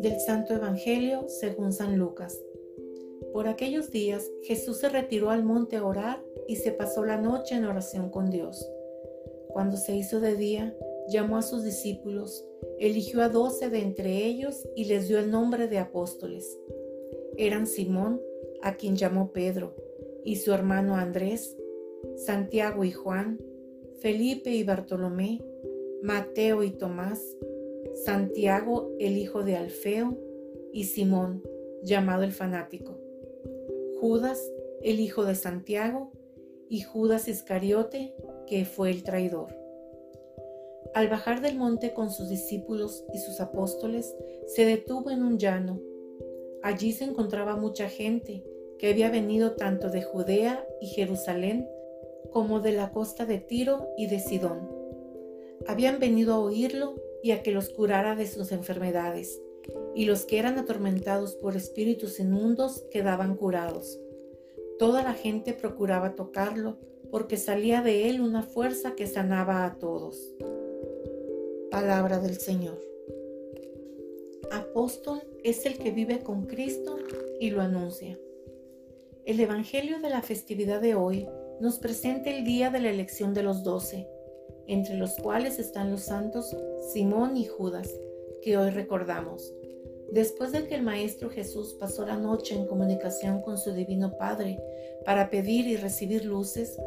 Del Santo Evangelio según San Lucas. Por aquellos días Jesús se retiró al monte a orar y se pasó la noche en oración con Dios. Cuando se hizo de día, llamó a sus discípulos, eligió a doce de entre ellos y les dio el nombre de apóstoles. Eran Simón, a quien llamó Pedro, y su hermano Andrés, Santiago y Juan, Felipe y Bartolomé, Mateo y Tomás, Santiago el hijo de Alfeo, y Simón, llamado el fanático. Judas, el hijo de Santiago, y Judas Iscariote, que fue el traidor. Al bajar del monte con sus discípulos y sus apóstoles, se detuvo en un llano. Allí se encontraba mucha gente que había venido tanto de Judea y Jerusalén como de la costa de Tiro y de Sidón. Habían venido a oírlo y a que los curara de sus enfermedades y los que eran atormentados por espíritus inmundos quedaban curados. Toda la gente procuraba tocarlo, porque salía de él una fuerza que sanaba a todos. Palabra del Señor. Apóstol es el que vive con Cristo y lo anuncia. El Evangelio de la festividad de hoy nos presenta el día de la elección de los doce, entre los cuales están los santos Simón y Judas, que hoy recordamos. Después de que el Maestro Jesús pasó la noche en comunicación con su Divino Padre para pedir y recibir luces,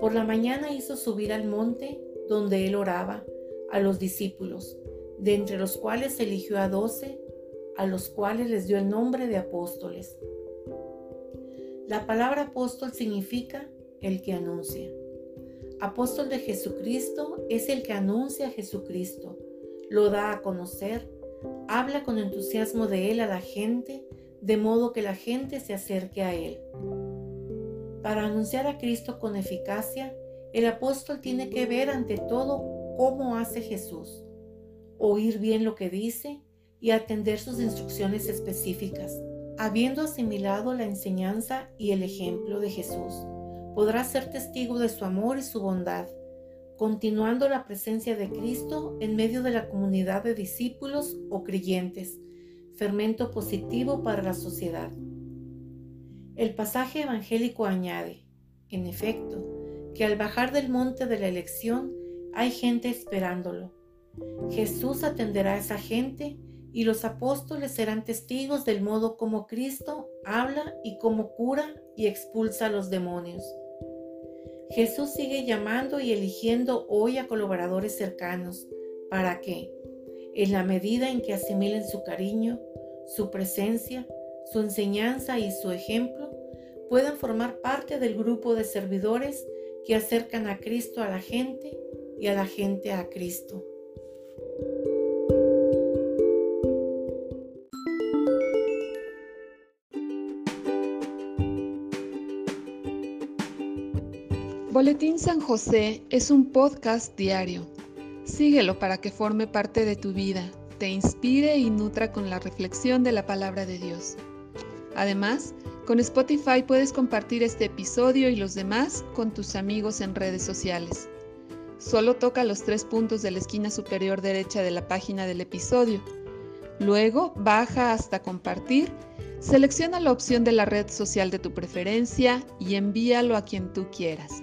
por la mañana hizo subir al monte donde él oraba a los discípulos, de entre los cuales eligió a doce, a los cuales les dio el nombre de apóstoles. La palabra apóstol significa el que anuncia. Apóstol de Jesucristo es el que anuncia a Jesucristo, lo da a conocer, Habla con entusiasmo de Él a la gente, de modo que la gente se acerque a Él. Para anunciar a Cristo con eficacia, el apóstol tiene que ver ante todo cómo hace Jesús, oír bien lo que dice y atender sus instrucciones específicas. Habiendo asimilado la enseñanza y el ejemplo de Jesús, podrá ser testigo de su amor y su bondad continuando la presencia de Cristo en medio de la comunidad de discípulos o creyentes, fermento positivo para la sociedad. El pasaje evangélico añade, en efecto, que al bajar del monte de la elección hay gente esperándolo. Jesús atenderá a esa gente y los apóstoles serán testigos del modo como Cristo habla y cómo cura y expulsa a los demonios. Jesús sigue llamando y eligiendo hoy a colaboradores cercanos para que, en la medida en que asimilen su cariño, su presencia, su enseñanza y su ejemplo, puedan formar parte del grupo de servidores que acercan a Cristo a la gente y a la gente a Cristo. Boletín San José es un podcast diario. Síguelo para que forme parte de tu vida, te inspire y nutra con la reflexión de la palabra de Dios. Además, con Spotify puedes compartir este episodio y los demás con tus amigos en redes sociales. Solo toca los tres puntos de la esquina superior derecha de la página del episodio. Luego baja hasta compartir, selecciona la opción de la red social de tu preferencia y envíalo a quien tú quieras.